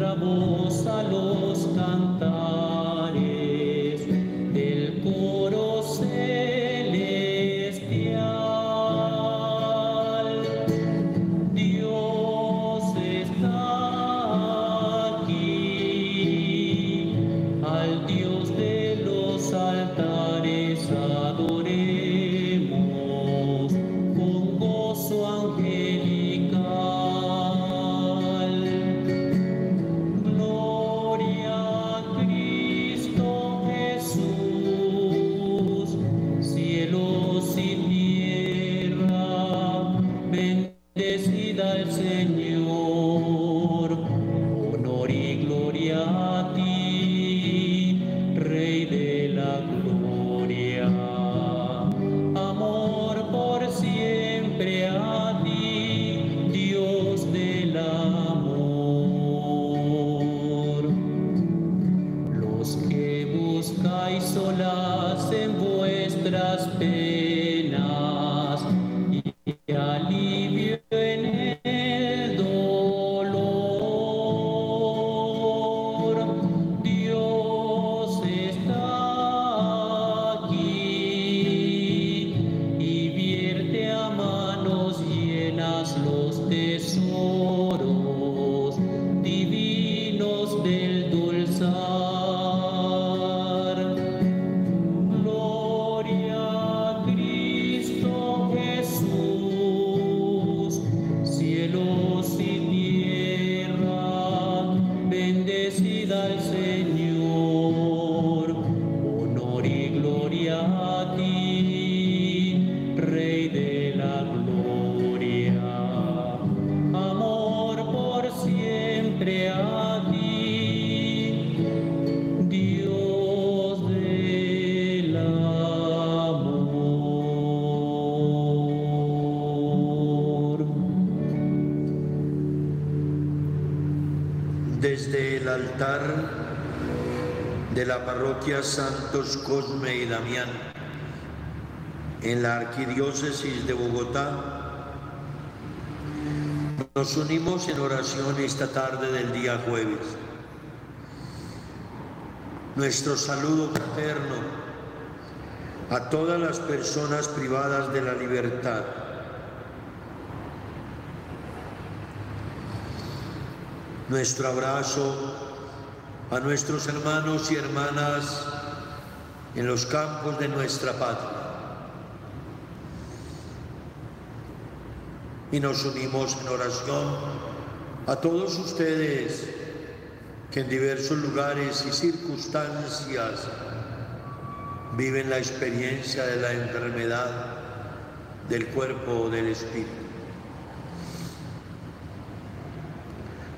da voz a los cantares Santos Cosme y Damián, en la arquidiócesis de Bogotá, nos unimos en oración esta tarde del día jueves. Nuestro saludo fraterno a todas las personas privadas de la libertad. Nuestro abrazo a nuestros hermanos y hermanas en los campos de nuestra patria. Y nos unimos en oración a todos ustedes que en diversos lugares y circunstancias viven la experiencia de la enfermedad del cuerpo o del espíritu.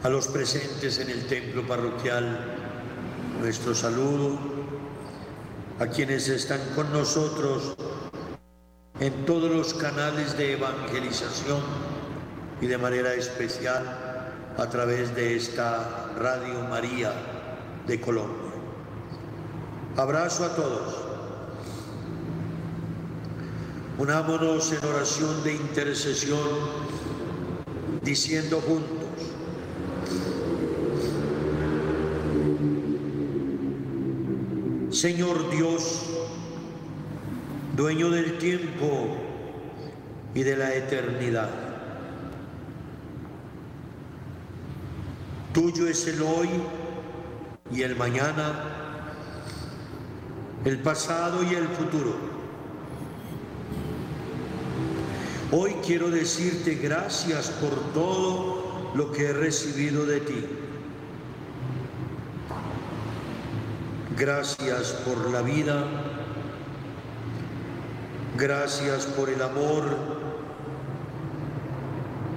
A los presentes en el templo parroquial, nuestro saludo. A quienes están con nosotros en todos los canales de evangelización y de manera especial a través de esta Radio María de Colombia. Abrazo a todos. Unámonos en oración de intercesión diciendo juntos, Señor Dios, dueño del tiempo y de la eternidad. Tuyo es el hoy y el mañana, el pasado y el futuro. Hoy quiero decirte gracias por todo lo que he recibido de ti. Gracias por la vida, gracias por el amor,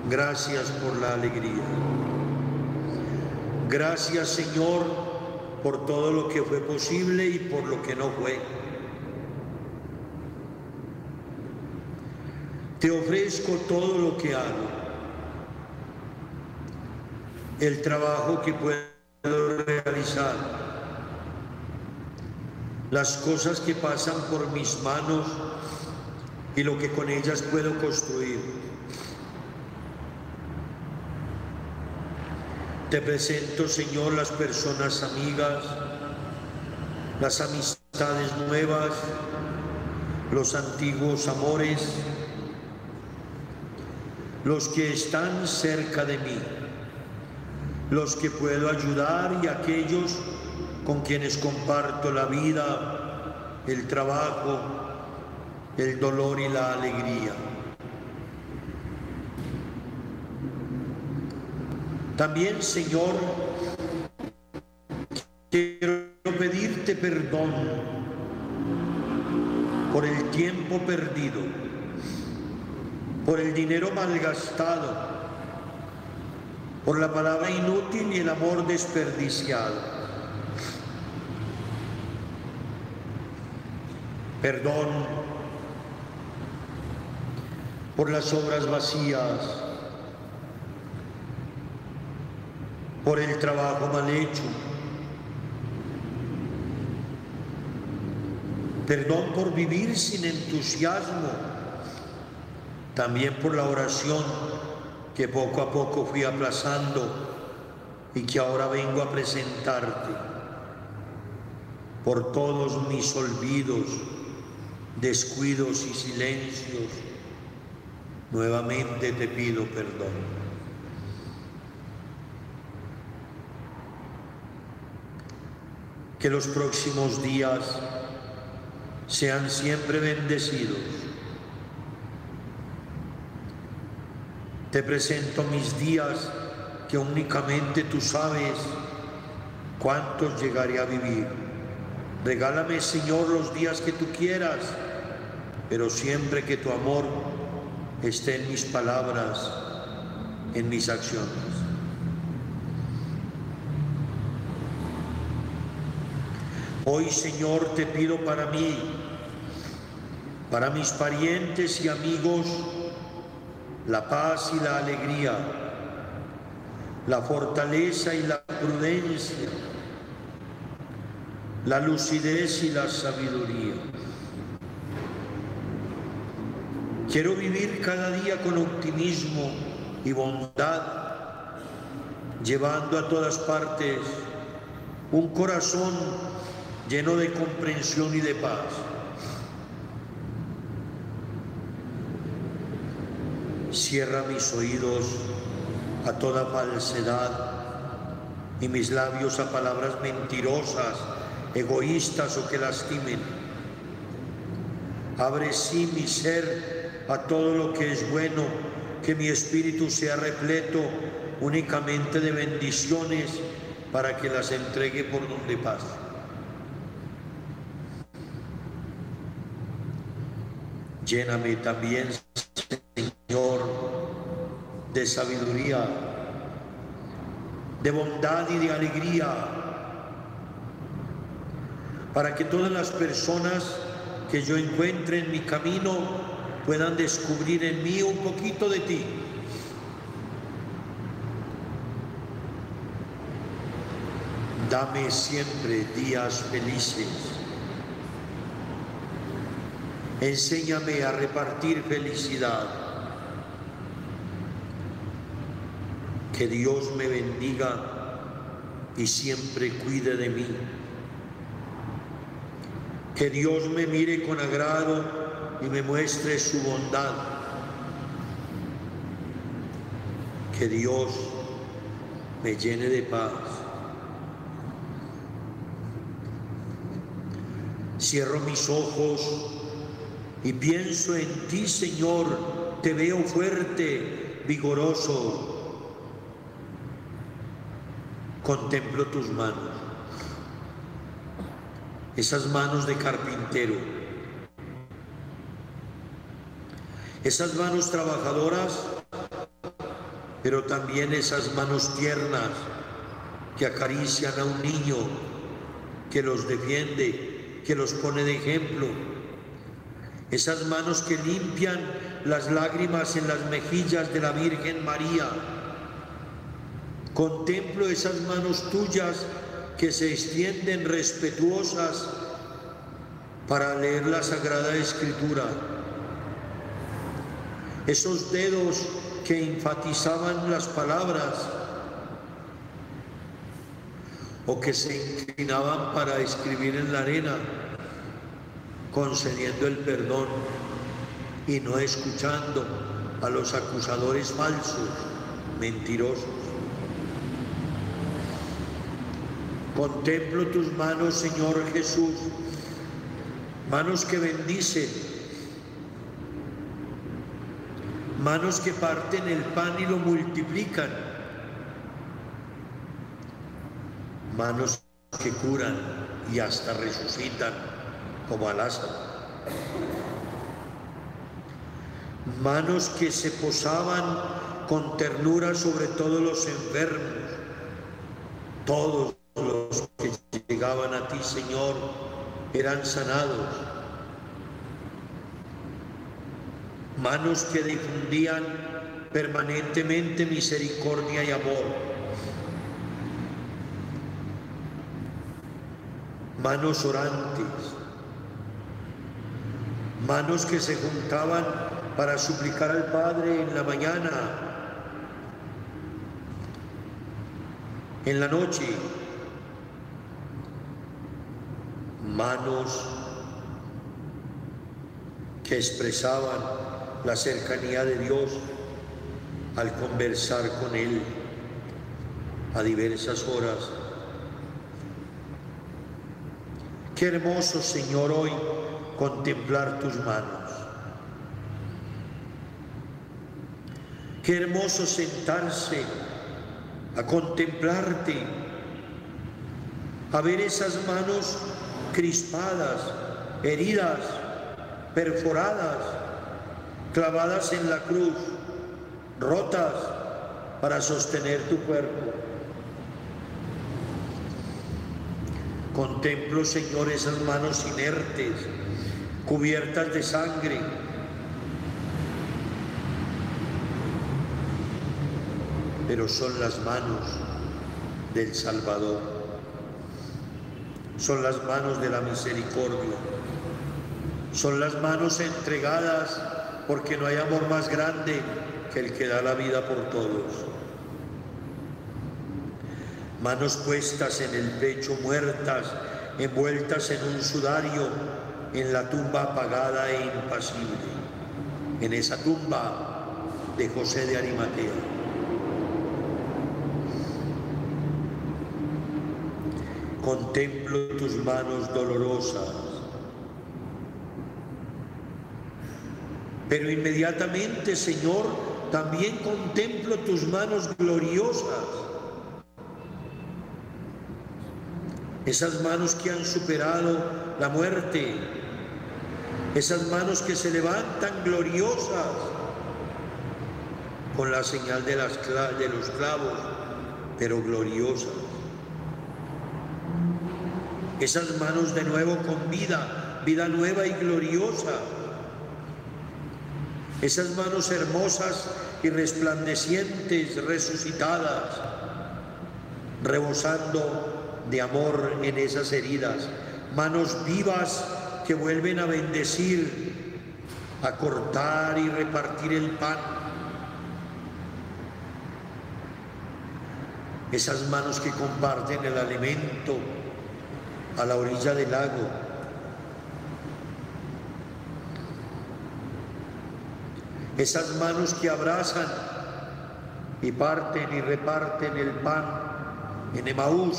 gracias por la alegría. Gracias Señor por todo lo que fue posible y por lo que no fue. Te ofrezco todo lo que hago, el trabajo que puedo realizar, las cosas que pasan por mis manos y lo que con ellas puedo construir. Te presento, Señor, las personas amigas, las amistades nuevas, los antiguos amores, los que están cerca de mí, los que puedo ayudar y aquellos con quienes comparto la vida, el trabajo, el dolor y la alegría. También, Señor, quiero pedirte perdón por el tiempo perdido, por el dinero malgastado, por la palabra inútil y el amor desperdiciado. Perdón por las obras vacías, por el trabajo mal hecho. Perdón por vivir sin entusiasmo. También por la oración que poco a poco fui aplazando y que ahora vengo a presentarte. Por todos mis olvidos, descuidos y silencios, nuevamente te pido perdón. que los próximos días sean siempre bendecidos. Te presento mis días que únicamente tú sabes cuántos llegaré a vivir. Regálame, Señor, los días que tú quieras, pero siempre que tu amor esté en mis palabras, en mis acciones. Hoy, Señor, te pido para mí, para mis parientes y amigos, la paz y la alegría, la fortaleza y la prudencia, la lucidez y la sabiduría. Quiero vivir cada día con optimismo y bondad, llevando a todas partes un corazón lleno de comprensión y de paz. Cierra mis oídos a toda falsedad y mis labios a palabras mentirosas, egoístas o que lastimen. Abre sí mi ser a todo lo que es bueno, que mi espíritu sea repleto únicamente de bendiciones para que las entregue por donde pase. Lléname también, Señor, de sabiduría, de bondad y de alegría, para que todas las personas que yo encuentre en mi camino puedan descubrir en mí un poquito de ti. Dame siempre días felices Enséñame a repartir felicidad. Que Dios me bendiga y siempre cuide de mí. Que Dios me mire con agrado y me muestre su bondad. Que Dios me llene de paz. Cierro mis ojos y pienso en ti, Señor, te veo fuerte, vigoroso. Contemplo tus manos, esas manos de carpintero, esas manos trabajadoras, pero también esas manos tiernas que acarician a un niño, que los defiende, que los pone de ejemplo esas manos que limpian las lágrimas en las mejillas de la Virgen María. Contemplo esas manos tuyas que se extienden respetuosas para leer la Sagrada Escritura. Esos dedos que enfatizaban las palabras o que se inclinaban para escribir en la arena, concediendo el perdón y no escuchando a los acusadores falsos, mentirosos. Contemplo tus manos, Señor Jesús, manos que bendicen, manos que parten el pan y lo multiplican, manos que curan y hasta resucitan como a manos que se posaban con ternura sobre todos los enfermos, todos los que llegaban a ti, Señor, eran sanados. Manos que difundían permanentemente misericordia y amor. Manos orantes. Manos que se juntaban para suplicar al Padre en la mañana, en la noche, manos que expresaban la cercanía de Dios al conversar con Él a diversas horas. Qué hermoso, Señor, hoy contemplar tus manos. Qué hermoso sentarse a contemplarte, a ver esas manos crispadas, heridas, perforadas, clavadas en la cruz, rotas para sostener tu cuerpo. Contemplo, Señor, esas manos inertes, cubiertas de sangre. Pero son las manos del Salvador son las manos de la misericordia, son las manos entregadas porque no hay amor más grande que el que da la vida por todos. Manos puestas en el pecho muertas, envueltas en un sudario, en la tumba apagada e impasible, en esa tumba de José de Arimatea. contemplo tus manos dolorosas. Pero inmediatamente, Señor, también contemplo tus manos gloriosas. Esas manos que han superado la muerte. Esas manos que se levantan gloriosas con la señal de, los clavos, pero gloriosas esas manos de nuevo con vida, vida nueva y gloriosa. Esas manos hermosas y resplandecientes, resucitadas, rebosando de amor en esas heridas. Manos vivas que vuelven a bendecir, a cortar y repartir el pan. Esas manos que comparten el alimento a la orilla del lago. Esas manos que abrazan y parten y reparten el pan en Emaús.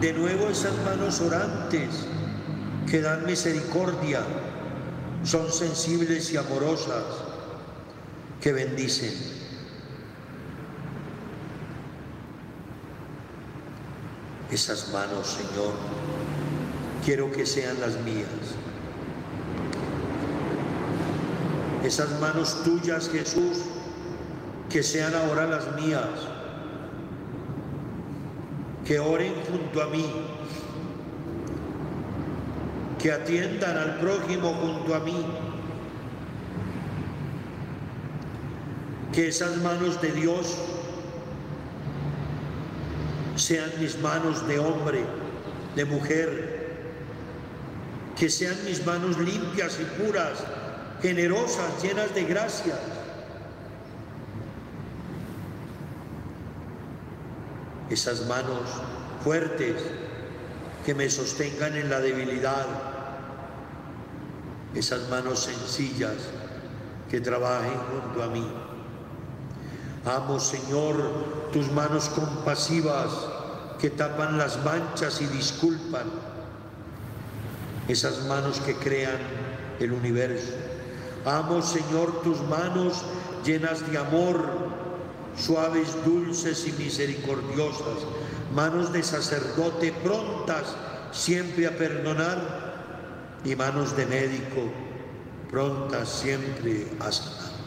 De nuevo esas manos orantes que dan misericordia, son sensibles y amorosas, que bendicen. Esas manos, Señor, quiero que sean las mías. Esas manos tuyas, Jesús, que sean ahora las mías. Que oren junto a mí. Que atiendan al prójimo junto a mí. Que esas manos de Dios sean mis manos de hombre, de mujer, que sean mis manos limpias y puras, generosas, llenas de gracia. esas manos fuertes que me sostengan en la debilidad, esas manos sencillas que trabajen junto a mí. Amo, Señor, tus manos compasivas que tapan las manchas y disculpan, esas manos que crean el universo. Amo, Señor, tus manos llenas de amor, suaves, dulces y misericordiosas, manos de sacerdote prontas siempre a perdonar y manos de médico prontas siempre a sanar.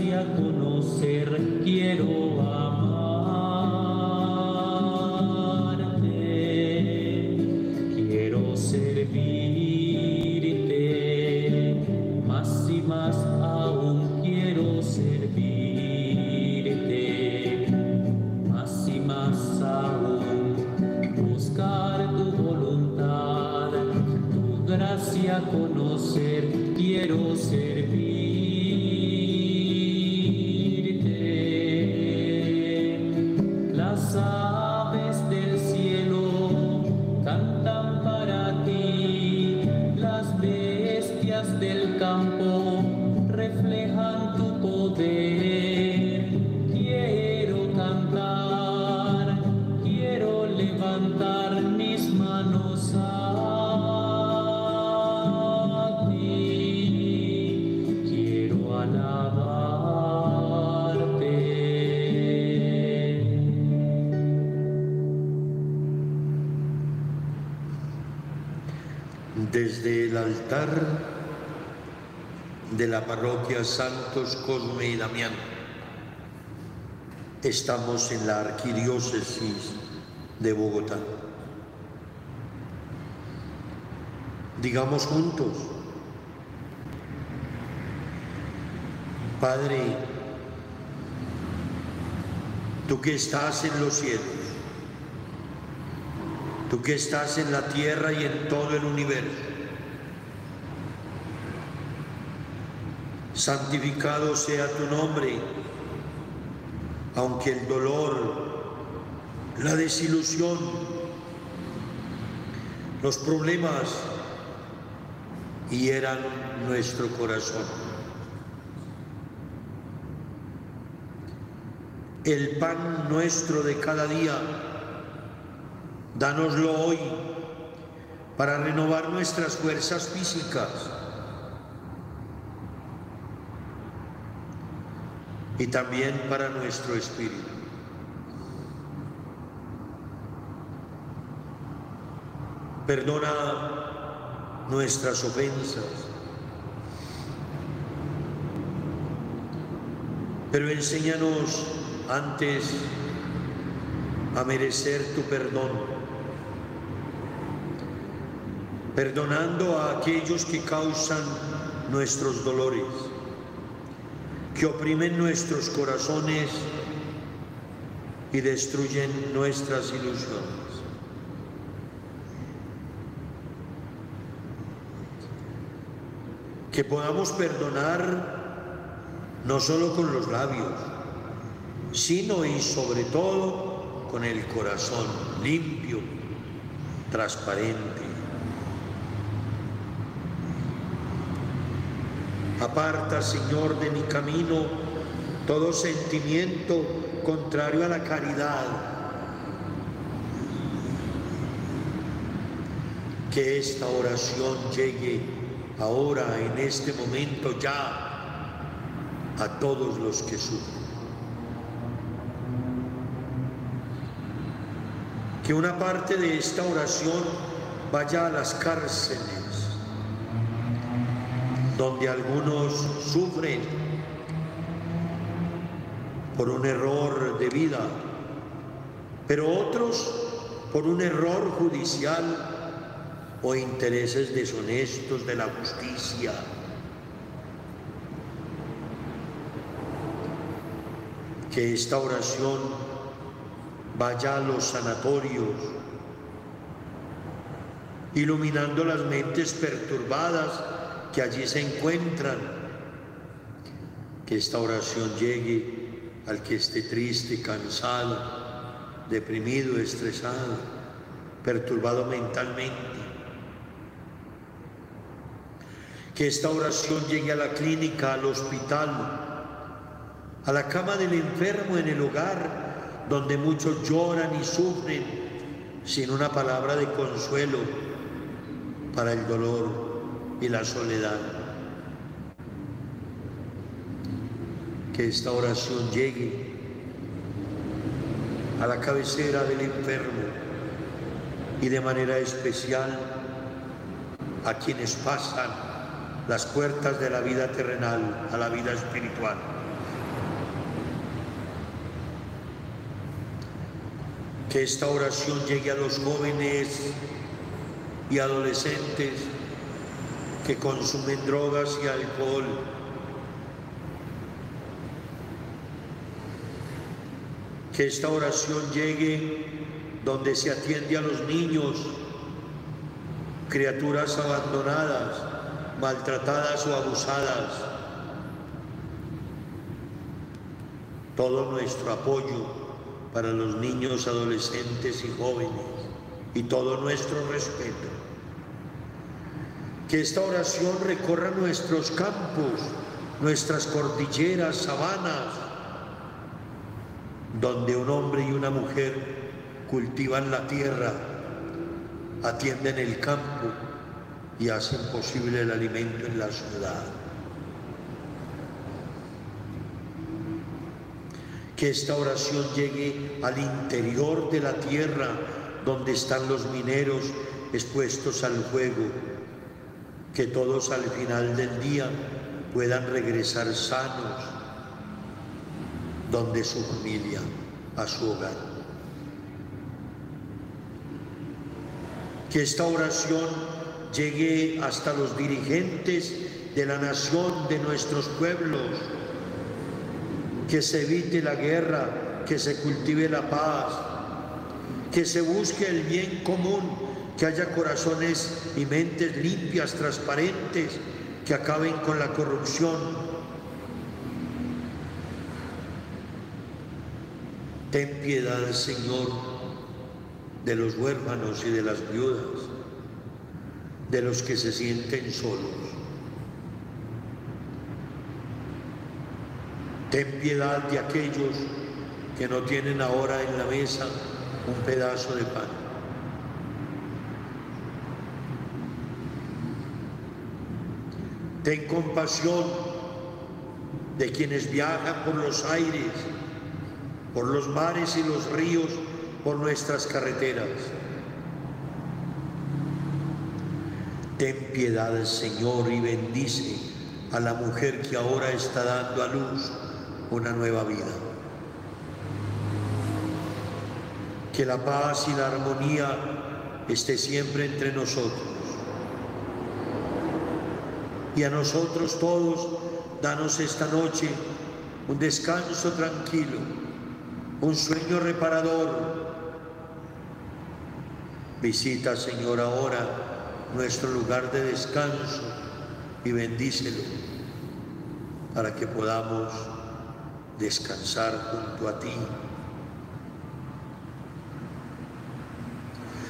Desde Cosme y Damián. Estamos en la arquidiócesis de Bogotá. Digamos juntos, Padre, tú que estás en los cielos, tú que estás en la tierra y en todo el universo, santificado sea tu nombre, aunque el dolor, la desilusión, los problemas hieran nuestro corazón. El pan nuestro de cada día, dánoslo hoy para renovar nuestras fuerzas físicas y también para nuestro espíritu. Perdona nuestras ofensas, pero enséñanos antes a merecer tu perdón, perdonando a aquellos que causan nuestros dolores que oprimen nuestros corazones y destruyen nuestras ilusiones. Que podamos perdonar no solo con los labios, sino y sobre todo con el corazón limpio, transparente. Aparta, Señor, de mi camino todo sentimiento contrario a la caridad. Que esta oración llegue ahora, en este momento ya, a todos los que sufren. Que una parte de esta oración vaya a las cárceles donde algunos sufren por un error de vida, pero otros por un error judicial o intereses deshonestos de la justicia. Que esta oración vaya a los sanatorios, iluminando las mentes perturbadas que allí se encuentran. Que esta oración llegue al que esté triste, cansado, deprimido, estresado, perturbado mentalmente. Que esta oración llegue a la clínica, al hospital, a la cama del enfermo en el hogar, donde muchos lloran y sufren sin una palabra de consuelo para el dolor y la soledad. Que esta oración llegue a la cabecera del enfermo y de manera especial a quienes pasan las puertas de la vida terrenal a la vida espiritual. Que esta oración llegue a los jóvenes y adolescentes que consumen drogas y alcohol. Que esta oración llegue donde se atiende a los niños, criaturas abandonadas, maltratadas o abusadas. Todo nuestro apoyo para los niños, adolescentes y jóvenes y todo nuestro respeto que esta oración recorra nuestros campos, nuestras cordilleras, sabanas, donde un hombre y una mujer cultivan la tierra, atienden el campo y hacen posible el alimento en la ciudad. Que esta oración llegue al interior de la tierra donde están los mineros expuestos al fuego que todos al final del día puedan regresar sanos donde su familia, a su hogar. Que esta oración llegue hasta los dirigentes de la nación, de nuestros pueblos, que se evite la guerra, que se cultive la paz, que se busque el bien común que haya corazones y mentes limpias, transparentes, que acaben con la corrupción. Ten piedad, Señor, de los huérfanos y de las viudas, de los que se sienten solos. Ten piedad de aquellos que no tienen ahora en la mesa un pedazo de pan. Ten compasión de quienes viajan por los aires, por los mares y los ríos, por nuestras carreteras. Ten piedad, Señor, y bendice a la mujer que ahora está dando a luz una nueva vida. Que la paz y la armonía esté siempre entre nosotros y a nosotros todos, danos esta noche un descanso tranquilo, un sueño reparador. Visita, Señor, ahora nuestro lugar de descanso y bendícelo para que podamos descansar junto a ti.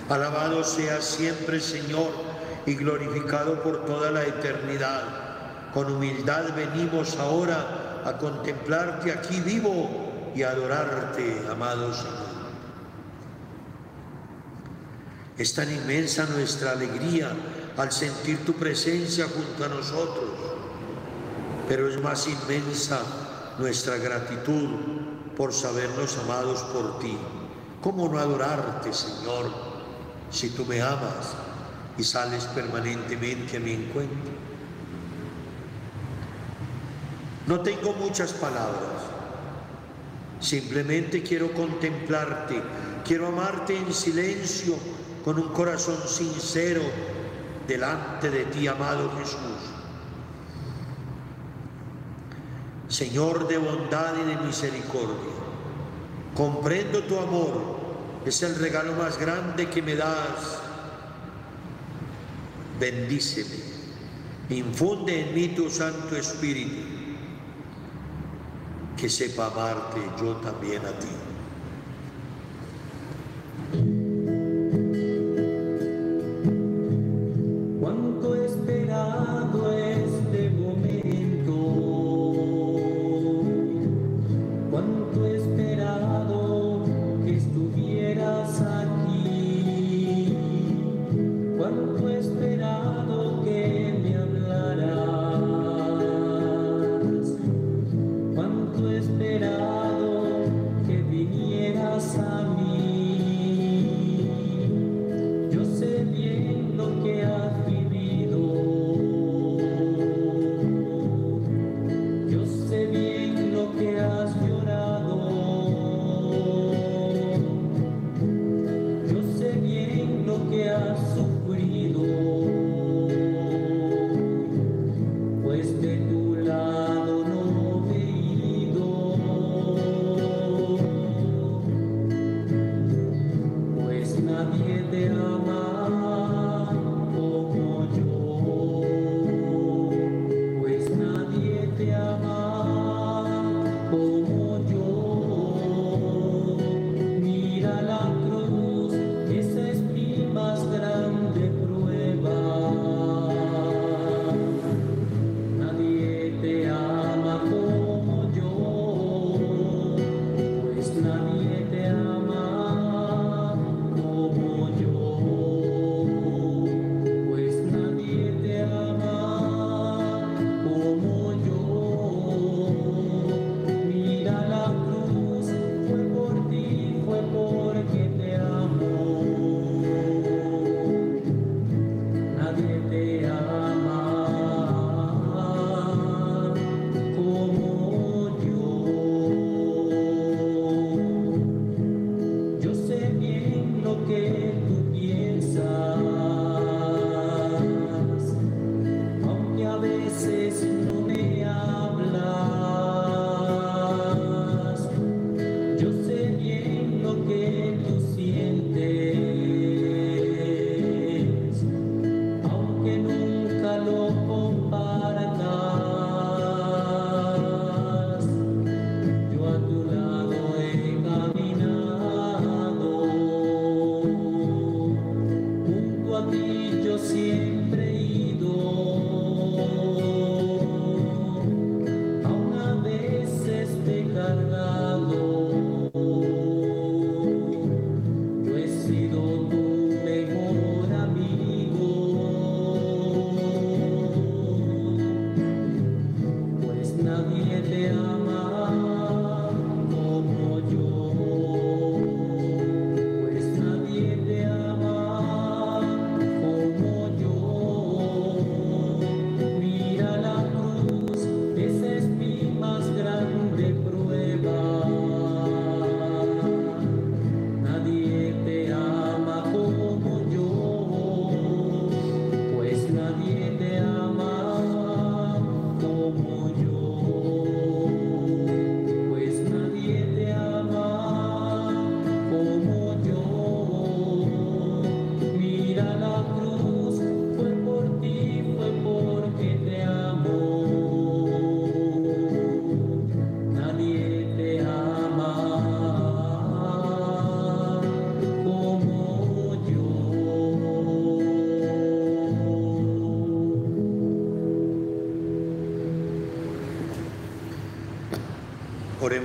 Alabado sea siempre, Señor, y glorificado por toda la eternidad. Con humildad venimos ahora a contemplarte aquí vivo y adorarte, amado Señor. Es tan inmensa nuestra alegría al sentir tu presencia junto a nosotros, pero es más inmensa nuestra gratitud por sabernos amados por ti. ¿Cómo no adorarte, Señor, si tú me amas y sales permanentemente a mi encuentro? No tengo muchas palabras, simplemente quiero contemplarte, quiero amarte en silencio con un corazón sincero delante de ti, amado Jesús. Señor de bondad y de misericordia, comprendo tu amor, es el regalo más grande que me das. Bendíceme, infunde en mí tu Santo Espíritu, que sepa amarte yo también a ti.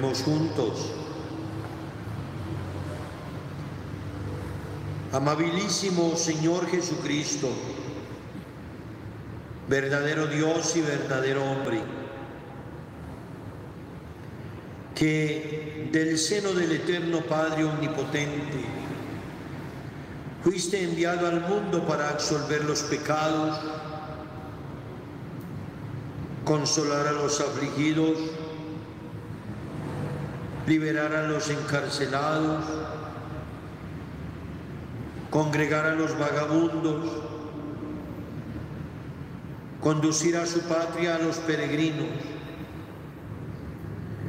Juntos. Amabilísimo Señor Jesucristo, verdadero Dios y verdadero hombre, que del seno del eterno Padre Omnipotente fuiste enviado al mundo para absolver los pecados, consolar a los afligidos, liberar a los encarcelados, congregar a los vagabundos, conducir a su patria a los peregrinos.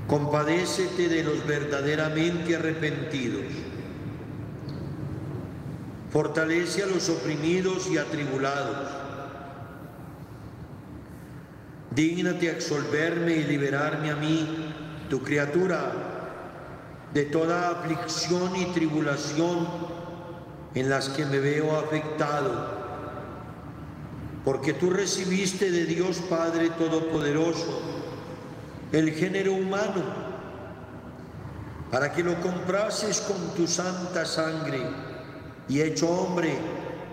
Compadécete de los verdaderamente arrepentidos. Fortalece a los oprimidos y atribulados. Dígnate absolverme y liberarme a mí, tu criatura, de toda aflicción y tribulación en las que me veo afectado, porque tú recibiste de Dios Padre Todopoderoso el género humano, para que lo comprases con tu santa sangre y hecho hombre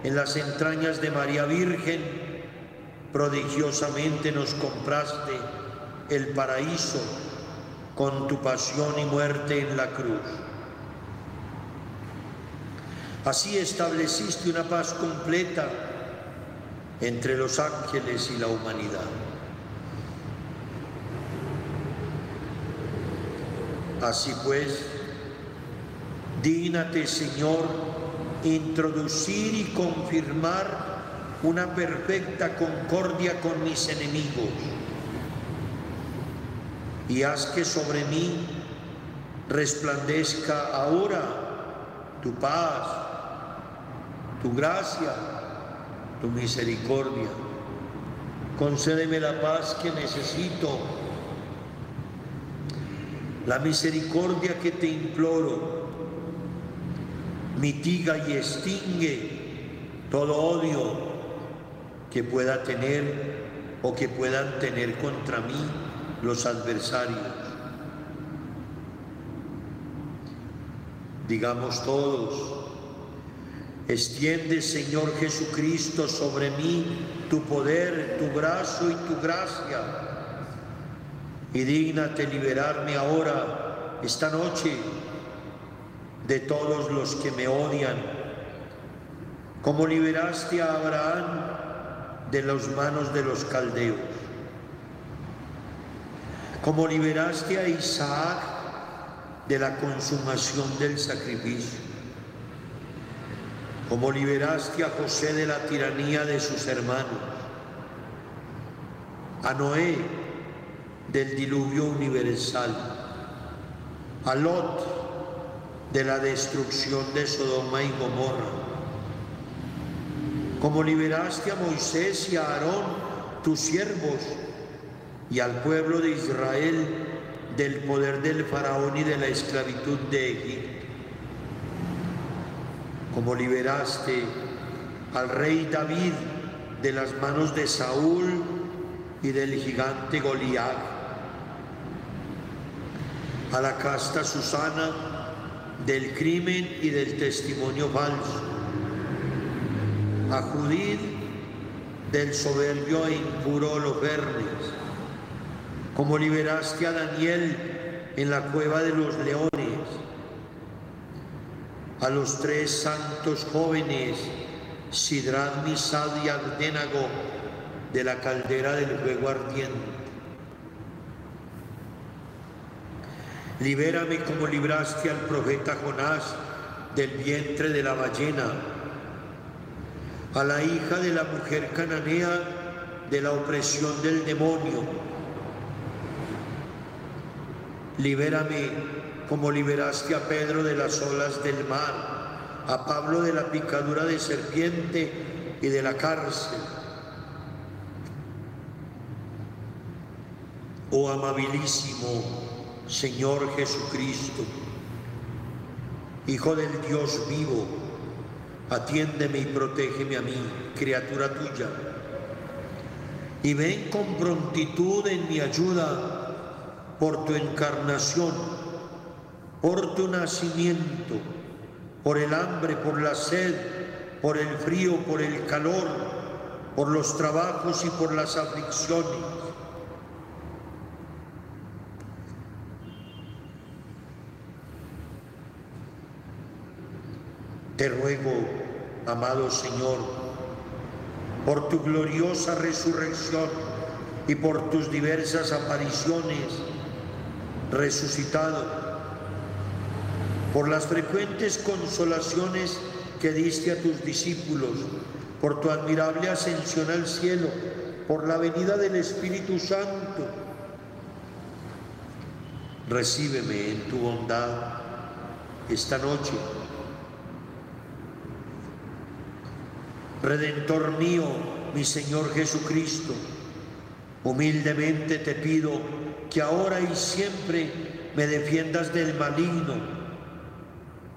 en las entrañas de María Virgen, prodigiosamente nos compraste el paraíso con tu pasión y muerte en la cruz. Así estableciste una paz completa entre los ángeles y la humanidad. Así pues, dígnate, Señor, introducir y confirmar una perfecta concordia con mis enemigos y haz que sobre mí resplandezca ahora tu paz, tu gracia, tu misericordia. Concédeme la paz que necesito, la misericordia que te imploro. Mitiga y extingue todo odio que pueda tener o que puedan tener contra mí los adversarios. Digamos todos, extiende Señor Jesucristo sobre mí tu poder, tu brazo y tu gracia. Y dígnate liberarme ahora, esta noche, de todos los que me odian, como liberaste a Abraham de las manos de los caldeos como liberaste a Isaac de la consumación del sacrificio, como liberaste a José de la tiranía de sus hermanos, a Noé del diluvio universal, a Lot de la destrucción de Sodoma y Gomorra, como liberaste a Moisés y a Aarón, tus siervos, y al pueblo de Israel del poder del faraón y de la esclavitud de Egipto. Como liberaste al rey David de las manos de Saúl y del gigante Goliat, a la casta Susana del crimen y del testimonio falso, a Judith del soberbio e impuro Holofernes, como liberaste a Daniel en la cueva de los leones, a los tres santos jóvenes, Sidrat, Misad y Abdenago, de la caldera del fuego ardiente. Libérame como libraste al profeta Jonás del vientre de la ballena, a la hija de la mujer cananea de la opresión del demonio, Libérame como liberaste a Pedro de las olas del mar, a Pablo de la picadura de serpiente y de la cárcel. Oh amabilísimo Señor Jesucristo, Hijo del Dios vivo, atiéndeme y protégeme a mí, criatura tuya, y ven con prontitud en mi ayuda por tu encarnación, por tu nacimiento, por el hambre, por la sed, por el frío, por el calor, por los trabajos y por las aflicciones. Te ruego, amado Señor, por tu gloriosa resurrección y por tus diversas apariciones, resucitado, por las frecuentes consolaciones que diste a tus discípulos, por tu admirable ascensión al cielo, por la venida del Espíritu Santo. Recíbeme en tu bondad esta noche. Redentor mío, mi Señor Jesucristo, humildemente te pido que ahora y siempre me defiendas del maligno,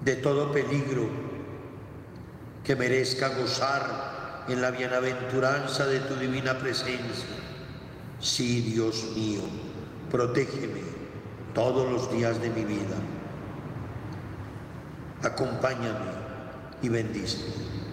de todo peligro que merezca gozar en la bienaventuranza de tu divina presencia. Sí, Dios mío, protégeme todos los días de mi vida. Acompáñame y bendíceme.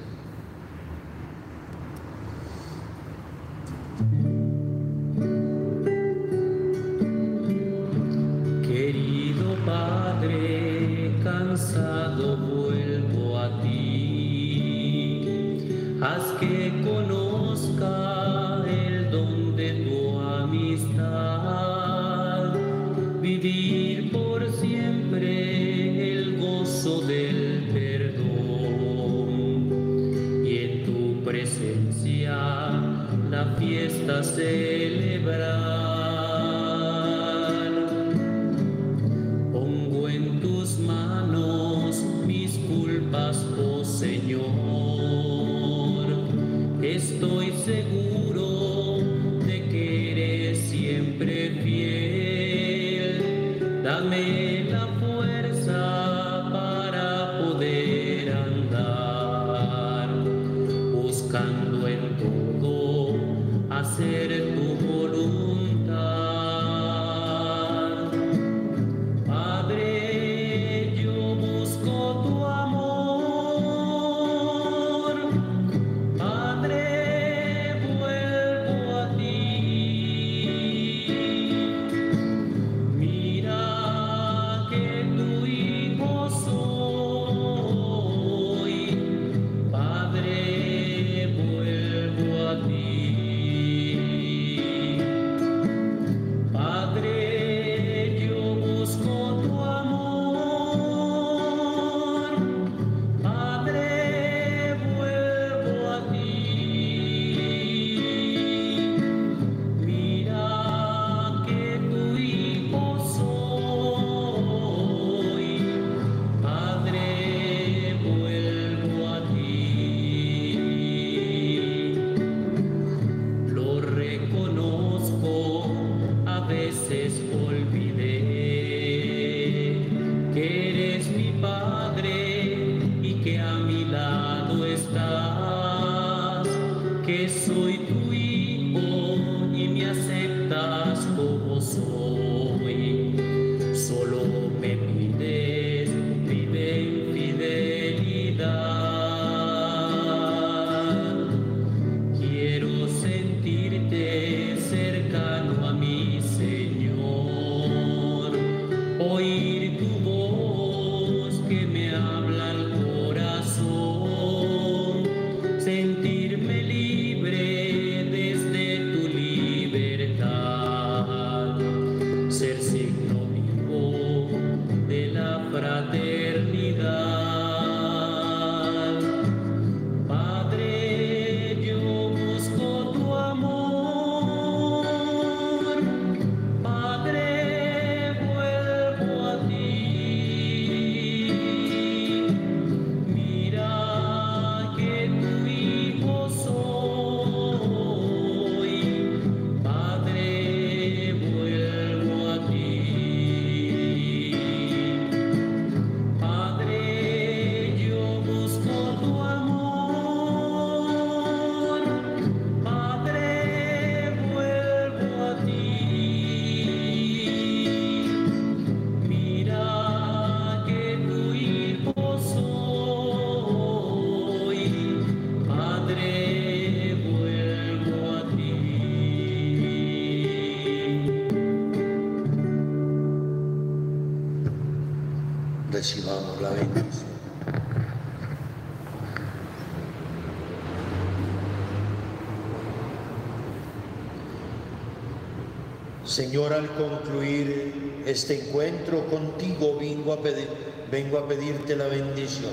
Señor, al concluir este encuentro contigo, vengo a, pedir, vengo a pedirte la bendición.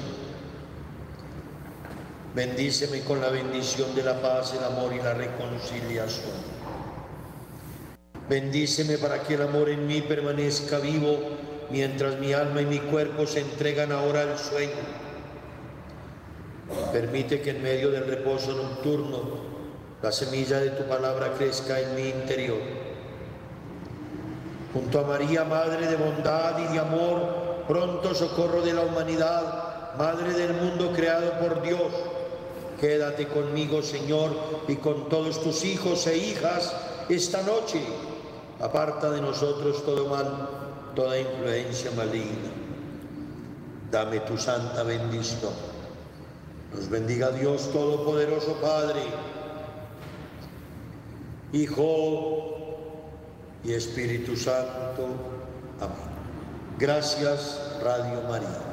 Bendíceme con la bendición de la paz, el amor y la reconciliación. Bendíceme para que el amor en mí permanezca vivo mientras mi alma y mi cuerpo se entregan ahora al sueño. Permite que en medio del reposo nocturno la semilla de tu palabra crezca en mi interior junto a María, Madre de bondad y de amor, pronto socorro de la humanidad, Madre del mundo creado por Dios. Quédate conmigo, Señor, y con todos tus hijos e hijas esta noche. Aparta de nosotros todo mal, toda influencia maligna. Dame tu santa bendición. Nos bendiga Dios Todopoderoso Padre, Hijo y Espíritu Santo. Amén. Gracias, Radio María.